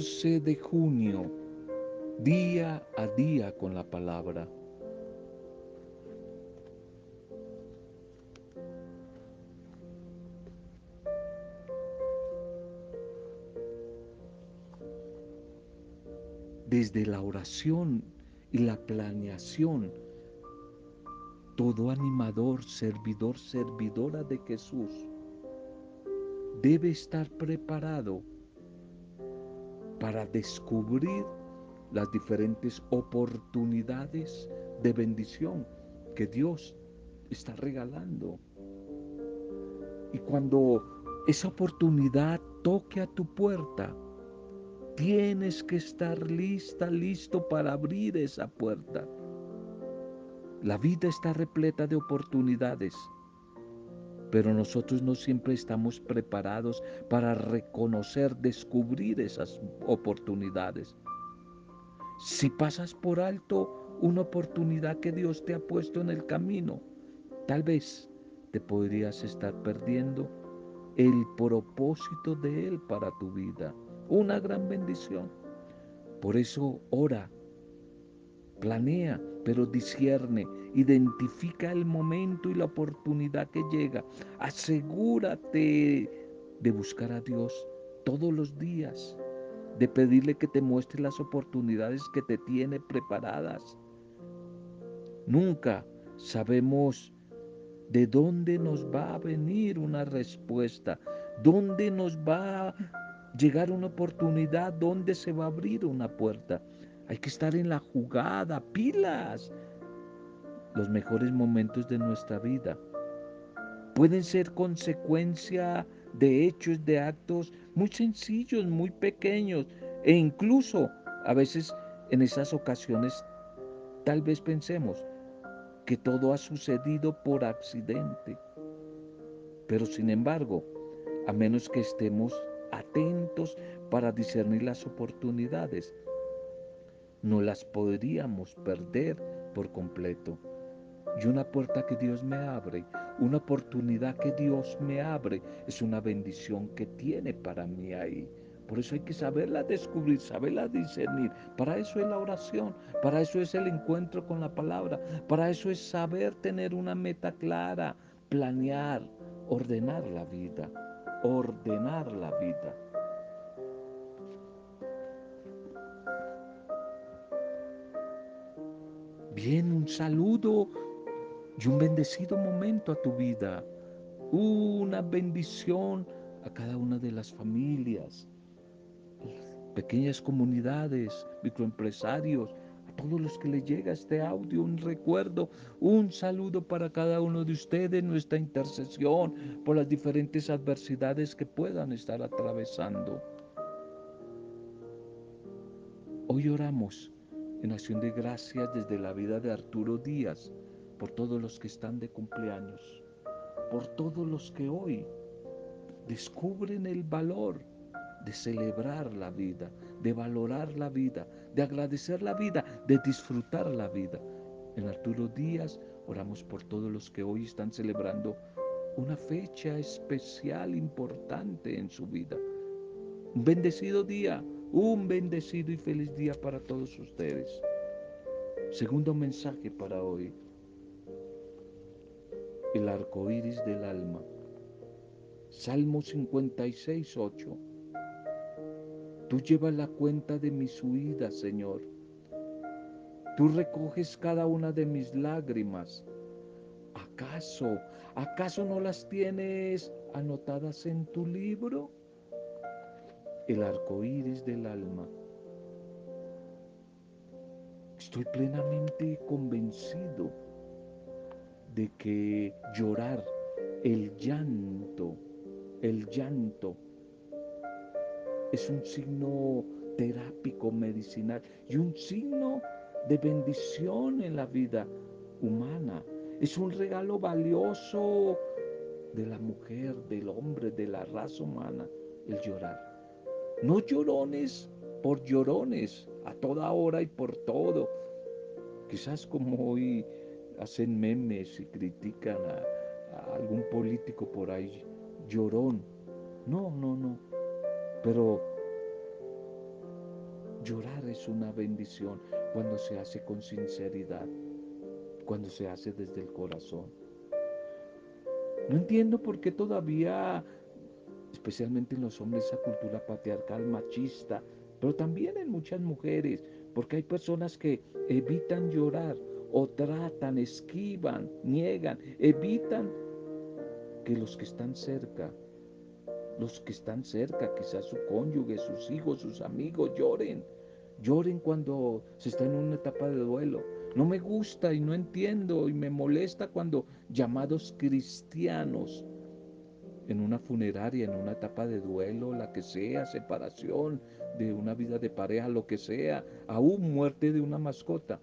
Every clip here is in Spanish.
14 de junio, día a día con la palabra. Desde la oración y la planeación, todo animador, servidor, servidora de Jesús debe estar preparado para descubrir las diferentes oportunidades de bendición que Dios está regalando. Y cuando esa oportunidad toque a tu puerta, tienes que estar lista, listo para abrir esa puerta. La vida está repleta de oportunidades pero nosotros no siempre estamos preparados para reconocer, descubrir esas oportunidades. Si pasas por alto una oportunidad que Dios te ha puesto en el camino, tal vez te podrías estar perdiendo el propósito de Él para tu vida. Una gran bendición. Por eso ora, planea, pero discierne, identifica el momento y la oportunidad que llega. Asegúrate de buscar a Dios todos los días, de pedirle que te muestre las oportunidades que te tiene preparadas. Nunca sabemos de dónde nos va a venir una respuesta, dónde nos va a llegar una oportunidad, dónde se va a abrir una puerta. Hay que estar en la jugada, pilas. Los mejores momentos de nuestra vida pueden ser consecuencia de hechos, de actos muy sencillos, muy pequeños e incluso a veces en esas ocasiones tal vez pensemos que todo ha sucedido por accidente. Pero sin embargo, a menos que estemos atentos para discernir las oportunidades, no las podríamos perder por completo. Y una puerta que Dios me abre, una oportunidad que Dios me abre, es una bendición que tiene para mí ahí. Por eso hay que saberla descubrir, saberla discernir. Para eso es la oración, para eso es el encuentro con la palabra, para eso es saber tener una meta clara, planear, ordenar la vida, ordenar la vida. Bien, un saludo y un bendecido momento a tu vida. Una bendición a cada una de las familias, pequeñas comunidades, microempresarios, a todos los que les llega este audio, un recuerdo, un saludo para cada uno de ustedes, nuestra intercesión por las diferentes adversidades que puedan estar atravesando. Hoy oramos en acción de gracias desde la vida de Arturo Díaz, por todos los que están de cumpleaños, por todos los que hoy descubren el valor de celebrar la vida, de valorar la vida, de agradecer la vida, de disfrutar la vida. En Arturo Díaz oramos por todos los que hoy están celebrando una fecha especial, importante en su vida. Un bendecido día un bendecido y feliz día para todos ustedes. Segundo mensaje para hoy. El arco iris del alma. Salmo 56, 8. Tú llevas la cuenta de mis huidas, Señor. Tú recoges cada una de mis lágrimas. ¿Acaso, acaso no las tienes anotadas en tu libro? el arco iris del alma. Estoy plenamente convencido de que llorar, el llanto, el llanto, es un signo terápico, medicinal y un signo de bendición en la vida humana. Es un regalo valioso de la mujer, del hombre, de la raza humana, el llorar. No llorones por llorones, a toda hora y por todo. Quizás como hoy hacen memes y critican a, algún político por ahí, llorón. No, no, no. Pero Llorar es una bendición cuando se hace con sinceridad, cuando se hace desde el corazón. No entiendo por qué todavía, especialmente en los hombres, esa cultura patriarcal machista, pero también en muchas mujeres, porque hay personas que evitan llorar o tratan, esquivan, niegan, evitan que los que están cerca, los que están cerca, quizás su cónyuge, sus hijos, sus amigos, lloren. Lloren cuando se está en una etapa de duelo. No me gusta y no entiendo y me molesta cuando llamados cristianos en una funeraria, en una etapa de duelo, la que sea, separación de una vida de pareja, lo que sea, aún muerte de una mascota,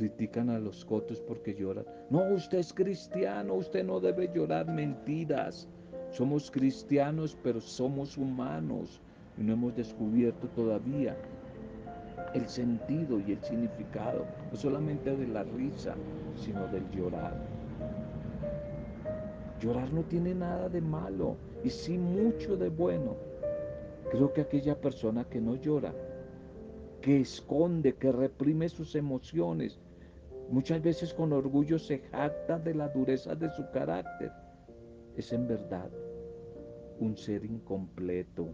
critican a los cotos porque lloran. No, usted es cristiano, usted no debe llorar mentiras. Somos cristianos, pero somos humanos y no hemos descubierto todavía el sentido y el significado, no solamente de la risa, sino del llorar. Llorar no tiene nada de malo y sí mucho de bueno. Creo que aquella persona que no llora, que esconde, que reprime sus emociones, Muchas veces con orgullo se jacta de la dureza de su carácter. Es en verdad un ser incompleto,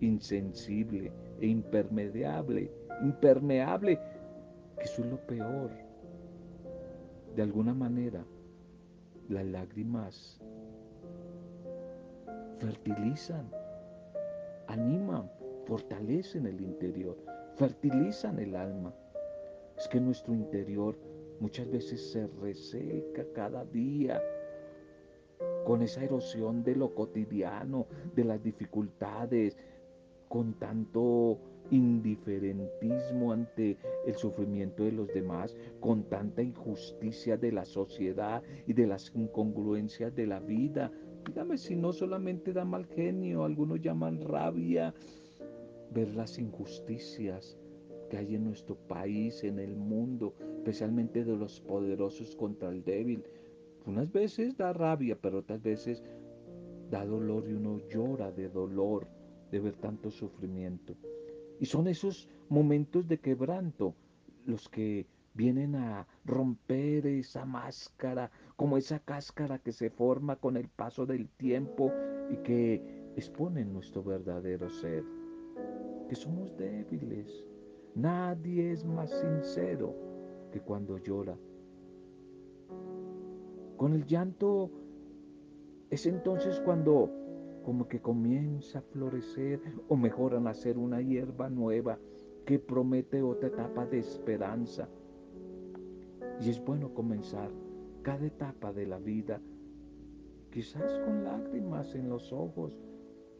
insensible e impermeable, impermeable, que eso es lo peor. De alguna manera, las lágrimas fertilizan, animan, fortalecen el interior, fertilizan el alma. Es que nuestro interior muchas veces se reseca cada día con esa erosión de lo cotidiano, de las dificultades, con tanto indiferentismo ante el sufrimiento de los demás, con tanta injusticia de la sociedad y de las incongruencias de la vida. Dígame si no solamente da mal genio, algunos llaman rabia, ver las injusticias, que hay en nuestro país, en el mundo, especialmente de los poderosos contra el débil. Unas veces da rabia, pero otras veces da dolor y uno llora de dolor de ver tanto sufrimiento. Y son esos momentos de quebranto los que vienen a romper esa máscara, como esa cáscara que se forma con el paso del tiempo y que expone nuestro verdadero ser, que somos débiles, Nadie es más sincero que cuando llora. Con el llanto es entonces cuando como que comienza a florecer o mejor a nacer una hierba nueva que promete otra etapa de esperanza. Y es bueno comenzar cada etapa de la vida, quizás con lágrimas en los ojos.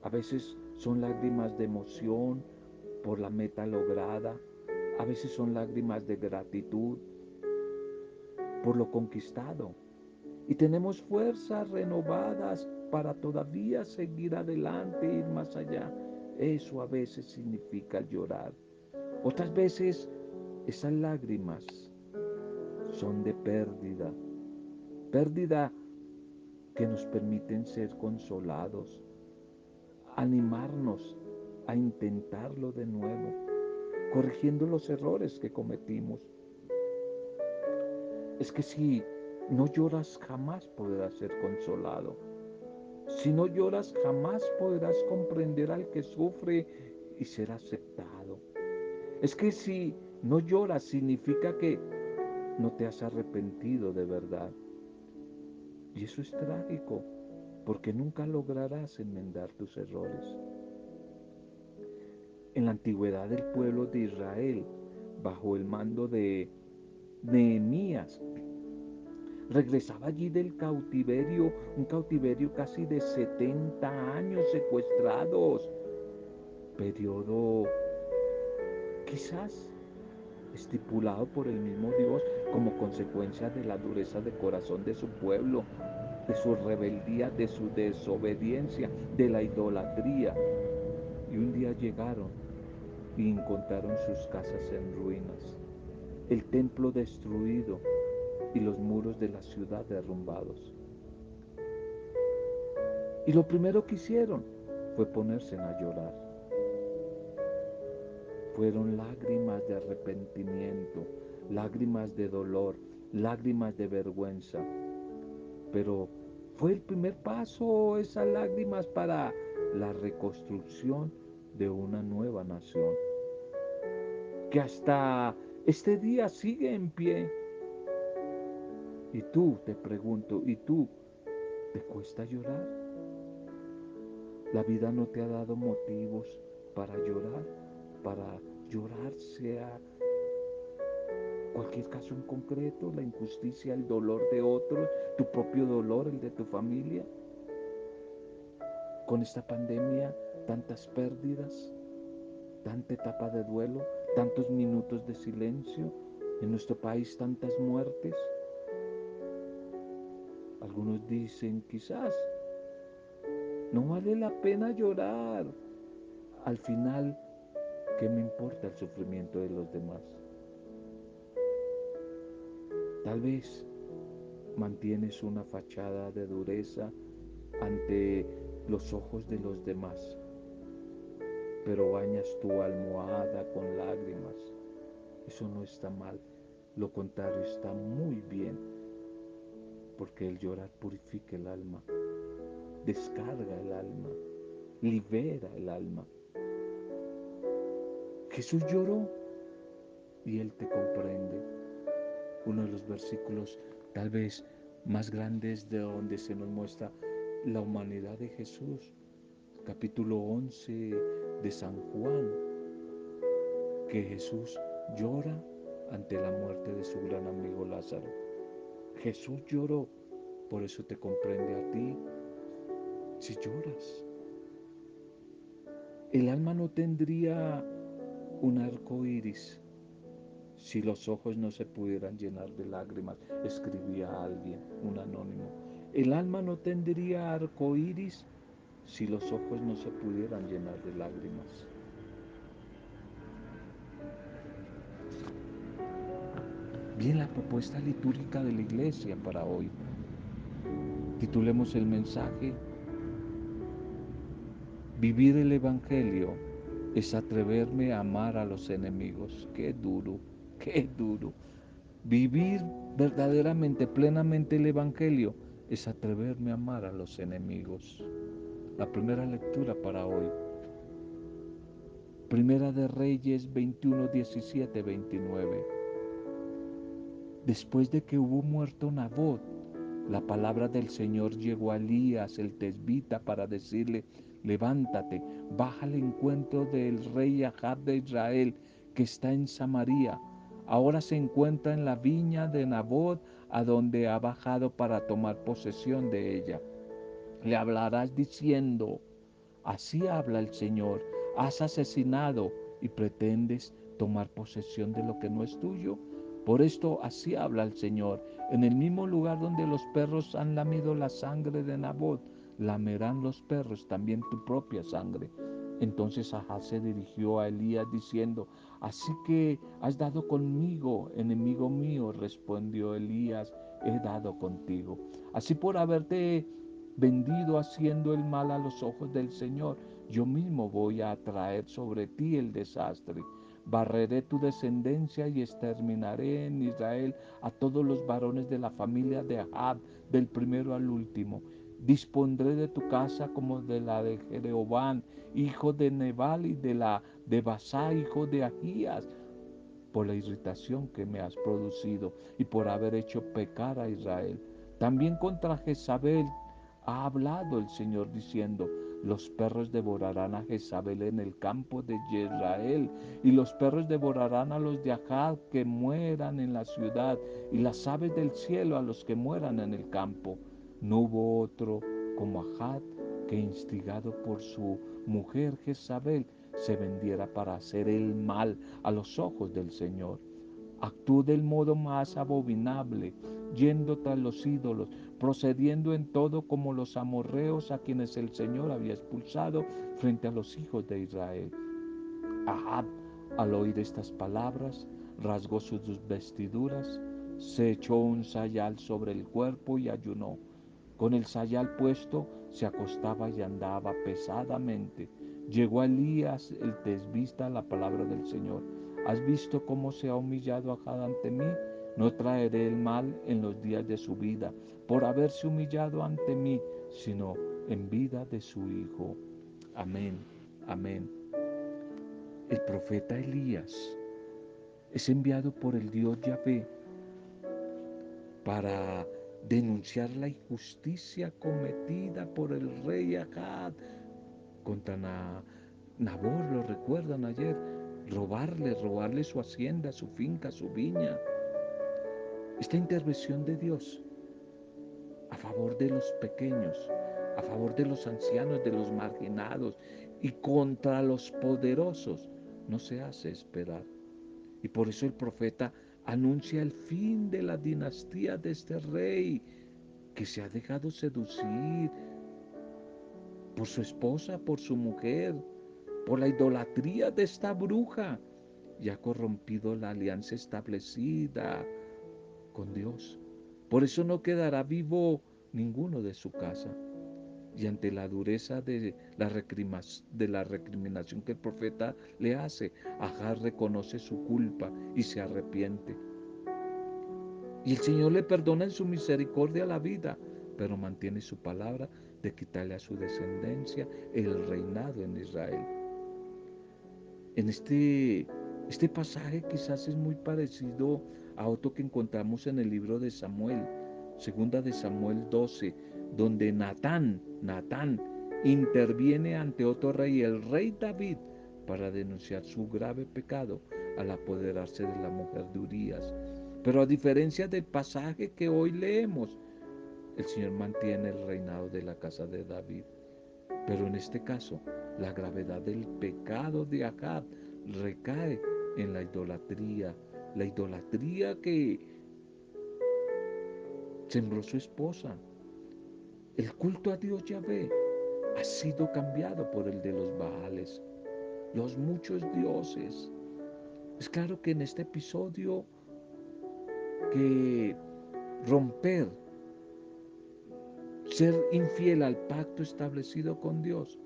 A veces son lágrimas de emoción, por la meta lograda. A veces son lágrimas de gratitud por lo conquistado. Y tenemos fuerzas renovadas para todavía seguir adelante ir más allá. Eso a veces significa llorar. Otras veces esas lágrimas son de pérdida. Pérdida que nos permiten ser consolados, animarnos a intentarlo de nuevo, corrigiendo los errores que cometimos. Es que si no lloras jamás podrás ser consolado. Si no lloras jamás podrás comprender al que sufre y ser aceptado. Es que si no lloras significa que no te has arrepentido de verdad. Y eso es trágico, porque nunca lograrás enmendar tus errores antigüedad del pueblo de Israel, bajo el mando de Nehemías. Regresaba allí del cautiverio, un cautiverio casi de 70 años secuestrados, periodo quizás estipulado por el mismo Dios como consecuencia de la dureza de corazón de su pueblo, de su rebeldía, de su desobediencia, de la idolatría. Y un día llegaron y encontraron sus casas en ruinas, el templo destruido y los muros de la ciudad derrumbados. Y lo primero que hicieron fue ponerse a llorar. fueron lágrimas de arrepentimiento, lágrimas de dolor, lágrimas de vergüenza. Pero fue el primer paso esas lágrimas para la reconstrucción de una nueva nación, que hasta este día sigue en pie. Y tú, te pregunto, ¿y tú te cuesta llorar? La vida no te ha dado motivos para llorar, para llorar sea cualquier caso en concreto, la injusticia, el dolor de otros, tu propio dolor, el de tu familia. Con esta pandemia, tantas pérdidas, tanta etapa de duelo, tantos minutos de silencio, en nuestro país tantas muertes. Algunos dicen, quizás, no vale la pena llorar. Al final, ¿qué me importa el sufrimiento de los demás? Tal vez mantienes una fachada de dureza ante los ojos de los demás, pero bañas tu almohada con lágrimas. Eso no está mal, lo contrario está muy bien, porque el llorar purifica el alma, descarga el alma, libera el alma. Jesús lloró y Él te comprende uno de los versículos tal vez más grandes de donde se nos muestra la humanidad de Jesús, capítulo 11 de San Juan, que Jesús llora ante la muerte de su gran amigo Lázaro. Jesús lloró, por eso te comprende a ti si lloras. El alma no tendría un arco iris si los ojos no se pudieran llenar de lágrimas, escribía alguien, un anónimo. El alma no tendría arco iris si los ojos no se pudieran llenar de lágrimas. Bien la propuesta litúrgica de la iglesia para hoy. Titulemos el mensaje Vivir el Evangelio es atreverme a amar a los enemigos. Qué duro. Qué duro. Vivir verdaderamente, plenamente el Evangelio es atreverme a amar a los enemigos. La primera lectura para hoy. Primera de Reyes 21, 17, 29. Después de que hubo muerto Nabot, la palabra del Señor llegó a Elías el tesbita para decirle, levántate, baja al encuentro del rey Ahab de Israel que está en Samaria Ahora se encuentra en la viña de Nabot, a donde ha bajado para tomar posesión de ella. Le hablarás diciendo, así habla el Señor, has asesinado y pretendes tomar posesión de lo que no es tuyo. Por esto así habla el Señor, en el mismo lugar donde los perros han lamido la sangre de Nabot, lamerán los perros también tu propia sangre. Entonces Ahaz se dirigió a Elías diciendo, Así que has dado conmigo, enemigo mío, respondió Elías, he dado contigo. Así por haberte vendido haciendo el mal a los ojos del Señor, yo mismo voy a traer sobre ti el desastre. Barreré tu descendencia y exterminaré en Israel a todos los varones de la familia de Ahab, del primero al último dispondré de tu casa como de la de Jeroboam, hijo de Nebal y de la de Basá, hijo de Agías, por la irritación que me has producido y por haber hecho pecar a Israel. También contra Jezabel ha hablado el Señor diciendo, los perros devorarán a Jezabel en el campo de Israel, y los perros devorarán a los de Ahab que mueran en la ciudad, y las aves del cielo a los que mueran en el campo. No hubo otro como Ahad que instigado por su mujer Jezabel se vendiera para hacer el mal a los ojos del Señor. Actuó del modo más abominable, yendo tras los ídolos, procediendo en todo como los amorreos a quienes el Señor había expulsado frente a los hijos de Israel. Ahab, al oír estas palabras, rasgó sus vestiduras, se echó un sayal sobre el cuerpo y ayunó. Con el sayal puesto se acostaba y andaba pesadamente. Llegó a Elías el tesbista la palabra del Señor. ¿Has visto cómo se ha humillado Acab ante mí? No traeré el mal en los días de su vida por haberse humillado ante mí, sino en vida de su Hijo. Amén, amén. El profeta Elías es enviado por el Dios Yahvé para denunciar la injusticia cometida por el rey Acab contra Nabor, lo recuerdan ayer, robarle, robarle su hacienda, su finca, su viña. Esta intervención de Dios a favor de los pequeños, a favor de los ancianos, de los marginados y contra los poderosos, no se hace esperar. Y por eso el profeta anuncia el fin de la dinastía de este rey que se ha dejado seducir por su esposa, por su mujer, por la idolatría de esta bruja y ha corrompido la alianza establecida con Dios. Por eso no quedará vivo ninguno de su casa. Y ante la dureza de la, recriminación que el profeta le hace, Ajar reconoce su culpa y se arrepiente. Y el Señor le perdona en su misericordia la vida, pero mantiene su palabra de quitarle a su descendencia el reinado en Israel. En este, este pasaje quizás es muy parecido a otro que encontramos en el libro de Samuel, segunda de Samuel 12, donde Natán, Natán interviene ante otro rey, el rey David, para denunciar su grave pecado al apoderarse de la mujer de Urias. Pero a diferencia del pasaje que hoy leemos, el Señor mantiene el reinado de la casa de David. Pero en este caso, la gravedad del pecado de Acab recae en la idolatría, la idolatría que sembró su esposa. El culto a Dios Yahvé ha sido cambiado por el de los Baales, los muchos dioses. Es claro que en este episodio que romper ser infiel al pacto establecido con Dios.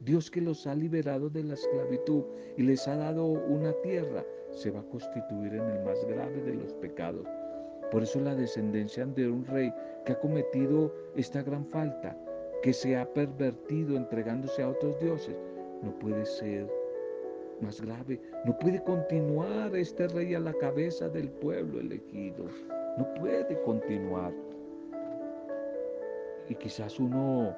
Dios que los ha liberado de la esclavitud y les ha dado una tierra, se va a constituir en el más grave de los pecados. Por eso la descendencia de un rey que ha cometido esta gran falta, que se ha pervertido entregándose a otros dioses, no puede ser más grave. No puede continuar este rey a la cabeza del pueblo elegido. No puede continuar. Y quizás uno,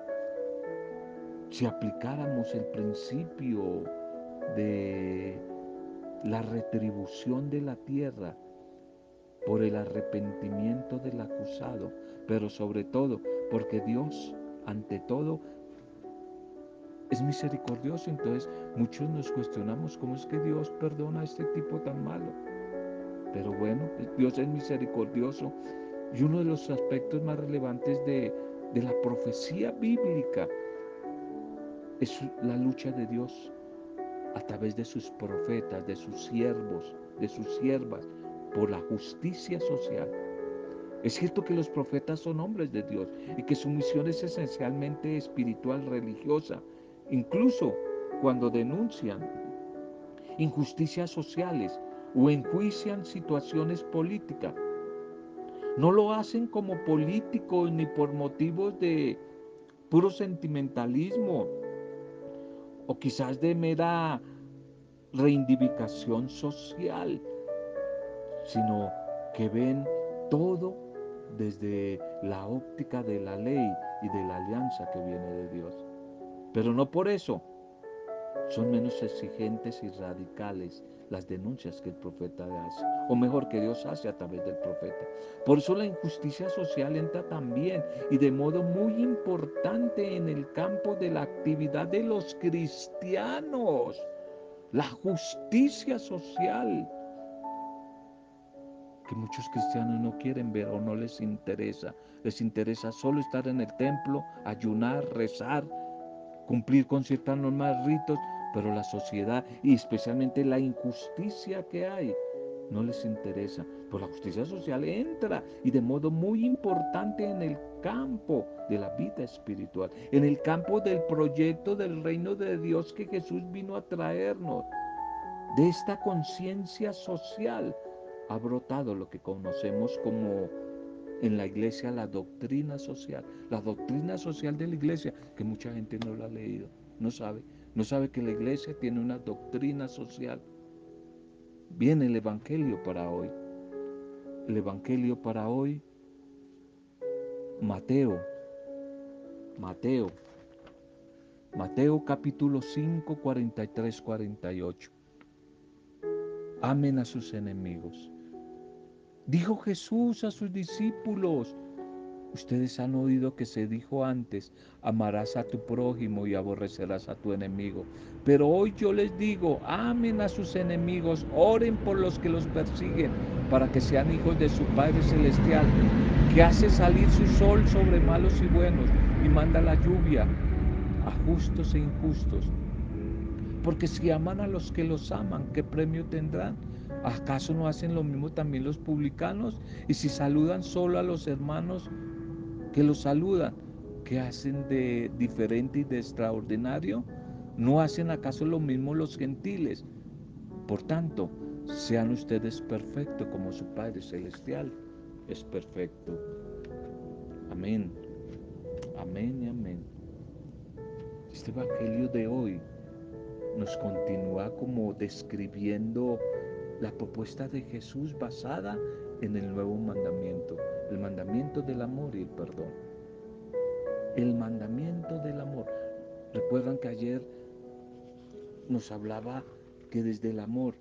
si aplicáramos el principio de la retribución de la tierra por el arrepentimiento del acusado, pero sobre todo porque Dios, ante todo, es misericordioso. Entonces muchos nos cuestionamos cómo es que Dios perdona a este tipo tan malo. Pero bueno, Dios es misericordioso y uno de los aspectos más relevantes de de la profecía bíblica es la lucha de Dios a través de sus profetas, de sus siervos, de sus siervas, por la justicia social. Es cierto que los profetas son hombres de Dios y que su misión es esencialmente espiritual, religiosa, incluso cuando denuncian injusticias sociales o enjuician situaciones políticas no lo hacen como políticos ni por motivos de puro sentimentalismo o quizás de mera reivindicación social, sino que ven todo desde la óptica de la ley y de la alianza que viene de Dios. Pero no por eso son menos exigentes y radicales las denuncias que el profeta hace, o mejor que Dios hace a través del profeta. Por eso la injusticia social entra también y de modo muy importante en el campo de la actividad de los cristianos, la justicia social que muchos cristianos no quieren ver o no les interesa. Les interesa solo estar en el templo, ayunar, rezar, cumplir con ciertas normas, ritos, pero la sociedad y especialmente la injusticia que hay no les interesa. Pues la justicia social entra y de modo muy importante en el campo de la vida espiritual, en el campo del proyecto del reino de Dios que Jesús vino a traernos. De esta conciencia social ha brotado lo que conocemos como en la iglesia la doctrina social, la doctrina social de la iglesia, que mucha gente no la ha leído, no sabe, no sabe que la iglesia tiene una doctrina social. Viene el Evangelio para hoy. El Evangelio para hoy, Mateo, Mateo, Mateo capítulo 5, 43, 48. Amen a sus enemigos. Dijo Jesús a sus discípulos, ustedes han oído que se dijo antes, amarás a tu prójimo y aborrecerás a tu enemigo. Pero hoy yo les digo, amen a sus enemigos, oren por los que los persiguen, para que sean hijos de su Padre Celestial, que hace salir su sol sobre malos y buenos y manda la lluvia a justos e injustos. Porque si aman a los que los aman, ¿qué premio tendrán? ¿Acaso no hacen lo mismo también los publicanos? Y si saludan solo a los hermanos que los saludan, ¿qué hacen de diferente y de extraordinario? ¿No hacen acaso lo mismo los gentiles? Por tanto, sean ustedes perfectos como su Padre Celestial es perfecto. Amén. Amén y amén. Este Evangelio de hoy nos continúa como describiendo la propuesta de Jesús basada en el nuevo mandamiento, el mandamiento del amor y el perdón. El mandamiento del amor. Recuerdan que ayer nos hablaba que desde el amor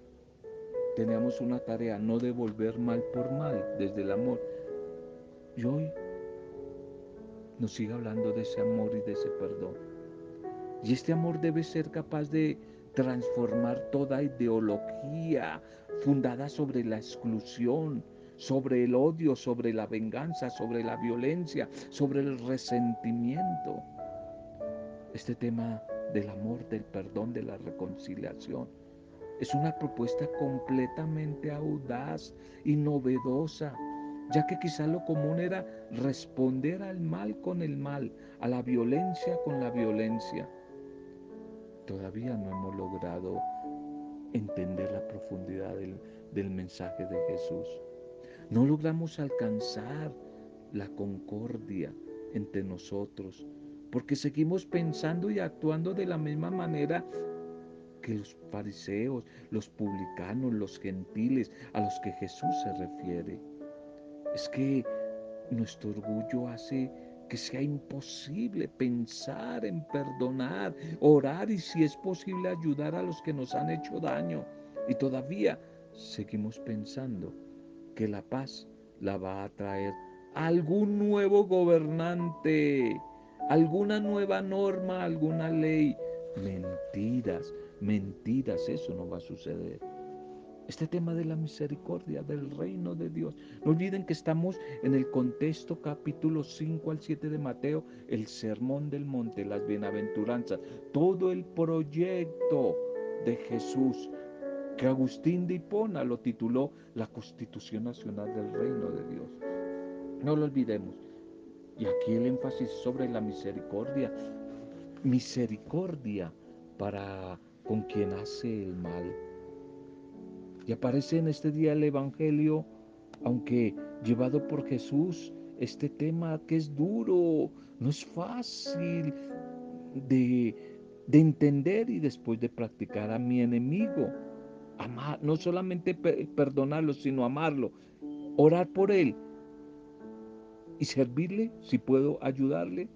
teníamos una tarea, no devolver mal por mal, desde el amor. Y hoy nos sigue hablando de ese amor y de ese perdón. Y este amor debe ser capaz de transformar toda ideología fundada sobre la exclusión, sobre el odio, sobre la venganza, sobre la violencia, sobre el resentimiento. Este tema del amor, del perdón, de la reconciliación, es una propuesta completamente audaz y novedosa, ya que quizá lo común era responder al mal con el mal, a la violencia con la violencia. Todavía no hemos logrado entender la profundidad del, mensaje de Jesús. No logramos alcanzar la concordia entre nosotros, porque seguimos pensando y actuando de la misma manera que los fariseos, los publicanos, los gentiles a los que Jesús se refiere. Es que nuestro orgullo hace que sea imposible pensar en perdonar, orar y si es posible ayudar a los que nos han hecho daño. Y todavía seguimos pensando que la paz la va a traer algún nuevo gobernante, alguna nueva norma, alguna ley. Mentiras, mentiras, eso no va a suceder este tema de la misericordia, del reino de Dios. No olviden que estamos en el contexto capítulo 5 al 7 de Mateo, el sermón del monte, las bienaventuranzas, todo el proyecto de Jesús que Agustín de Hipona lo tituló la Constitución Nacional del Reino de Dios. No lo olvidemos. Y aquí el énfasis sobre la misericordia. Misericordia para con quien hace el mal y aparece en este día el Evangelio, aunque llevado por Jesús, este tema que es duro, no es fácil de, entender y después de practicar a mi enemigo. Amar, no solamente perdonarlo, sino amarlo, orar por él y servirle si puedo ayudarle.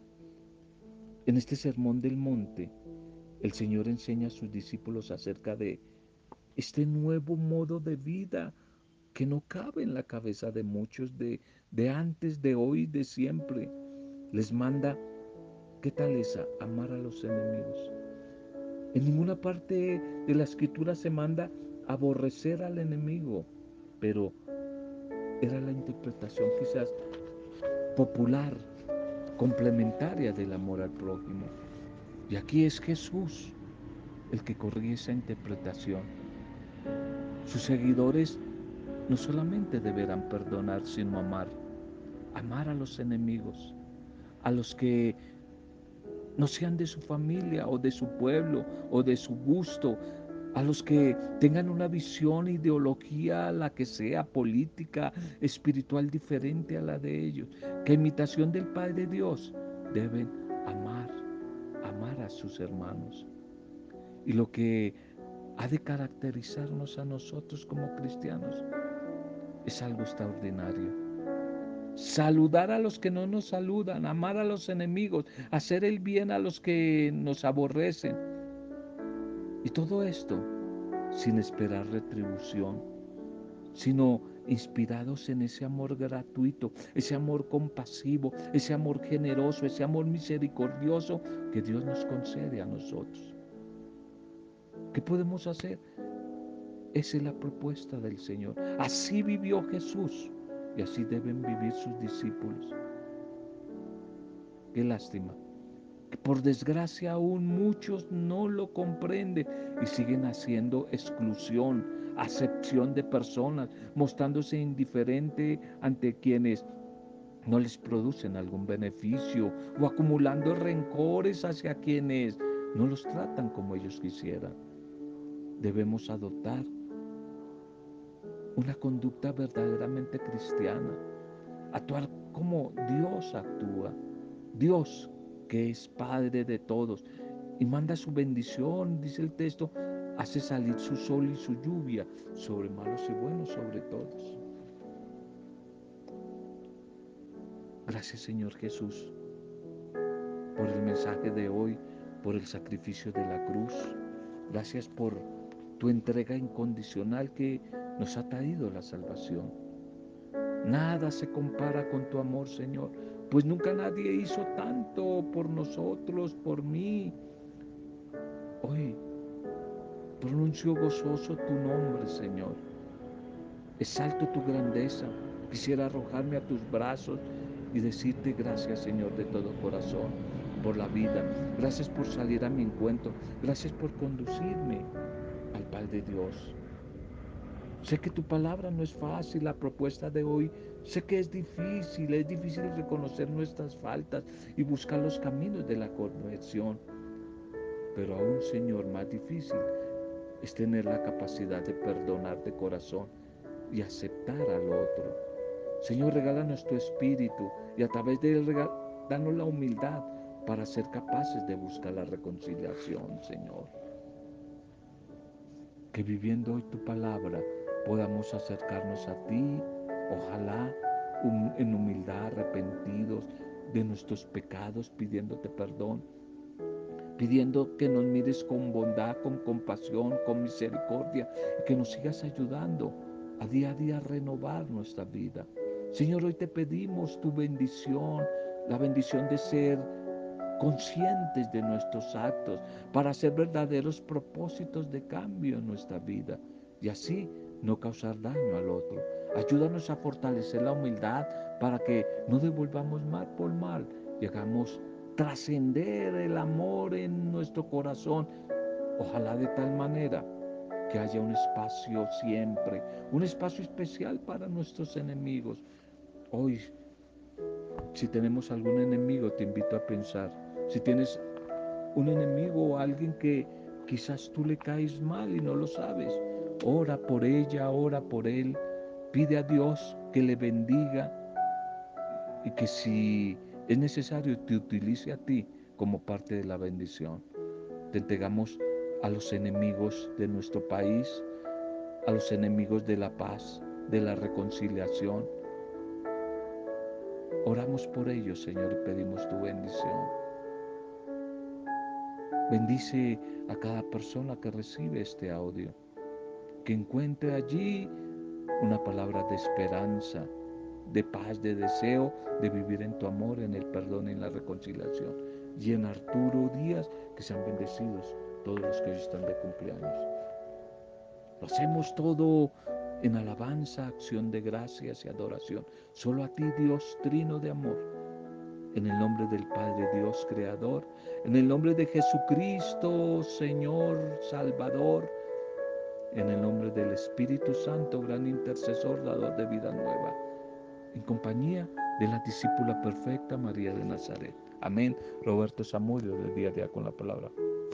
En este sermón del monte, el Señor enseña a sus discípulos acerca de este nuevo modo de vida que no cabe en la cabeza de muchos de, de antes, de hoy, de siempre. Les manda, ¿qué tal esa? Amar a los enemigos. En ninguna parte de la escritura se manda aborrecer al enemigo, pero era la interpretación quizás popular, complementaria del amor al prójimo. Y aquí es Jesús el que corrige esa interpretación sus seguidores no solamente deberán perdonar, sino amar. Amar a los enemigos, a los que no sean de su familia o de su pueblo o de su gusto, a los que tengan una visión, ideología, la que sea, política, espiritual diferente a la de ellos, que imitación del Padre Dios deben amar, amar a sus hermanos. Y lo que ha de caracterizarnos a nosotros como cristianos es algo extraordinario. Saludar a los que no nos saludan, amar a los enemigos, hacer el bien a los que nos aborrecen. Y todo esto sin esperar retribución, sino inspirados en ese amor gratuito, ese amor compasivo, ese amor generoso, ese amor misericordioso que Dios nos concede a nosotros. ¿Qué podemos hacer? Esa es la propuesta del Señor. Así vivió Jesús y así deben vivir sus discípulos. Qué lástima. Por desgracia aún muchos no lo comprenden y siguen haciendo exclusión, acepción de personas, mostrándose indiferente ante quienes no les producen algún beneficio o acumulando rencores hacia quienes no los tratan como ellos quisieran. Debemos adoptar una conducta verdaderamente cristiana, actuar como Dios actúa, Dios que es Padre de todos y manda su bendición, dice el texto, hace salir su sol y su lluvia sobre malos y buenos, sobre todos. Gracias Señor Jesús por el mensaje de hoy, por el sacrificio de la cruz. Gracias por tu entrega incondicional que nos ha traído la salvación. Nada se compara con tu amor, Señor, pues nunca nadie hizo tanto por nosotros, por mí. Hoy pronuncio gozoso tu nombre, Señor. Exalto tu grandeza. Quisiera arrojarme a tus brazos y decirte gracias, Señor, de todo corazón por la vida. Gracias por salir a mi encuentro. Gracias por conducirme al Padre Dios. Sé que tu palabra no es fácil, la propuesta de hoy, sé que es difícil, es difícil reconocer nuestras faltas y buscar los caminos de la conversión. Pero aún, Señor, más difícil es tener la capacidad de perdonar de corazón y aceptar al otro. Señor, regálanos tu espíritu y a través de él danos la humildad para ser capaces de buscar la reconciliación, Señor. Que viviendo hoy tu palabra, podamos acercarnos a ti, ojalá en humildad, arrepentidos de nuestros pecados, pidiéndote perdón, pidiendo que nos mires con bondad, con compasión, con misericordia y que nos sigas ayudando a día a día a renovar nuestra vida. Señor, hoy te pedimos tu bendición, la bendición de ser conscientes de nuestros actos para hacer verdaderos propósitos de cambio en nuestra vida y así no causar daño al otro. Ayúdanos a fortalecer la humildad para que no devolvamos mal por mal y hagamos trascender el amor en nuestro corazón. Ojalá de tal manera que haya un espacio siempre, un espacio especial para nuestros enemigos. Hoy, si tenemos algún enemigo, te invito a pensar, si tienes un enemigo o alguien que quizás tú le caes mal y no lo sabes, ora por ella, ora por él, pide a Dios que le bendiga y que si es necesario te utilice a ti como parte de la bendición. Te entregamos a los enemigos de nuestro país, a los enemigos de la paz, de la reconciliación. Oramos por ellos, Señor, y pedimos tu bendición. Bendice a cada persona que recibe este audio que encuentre allí una palabra de esperanza, de paz, de deseo de vivir en tu amor, en el perdón en la reconciliación. Y en Arturo Díaz, que sean bendecidos todos los que hoy están de cumpleaños. Lo hacemos todo en alabanza, acción de gracias y adoración. Solo a ti, Dios trino de amor. En el nombre del Padre Dios Creador, en el nombre de Jesucristo, Señor, Salvador, en el nombre del Espíritu Santo, gran intercesor, dador de vida nueva, en compañía de la discípula perfecta María de Nazaret. Amén. Roberto Samudio, del día a día con la palabra.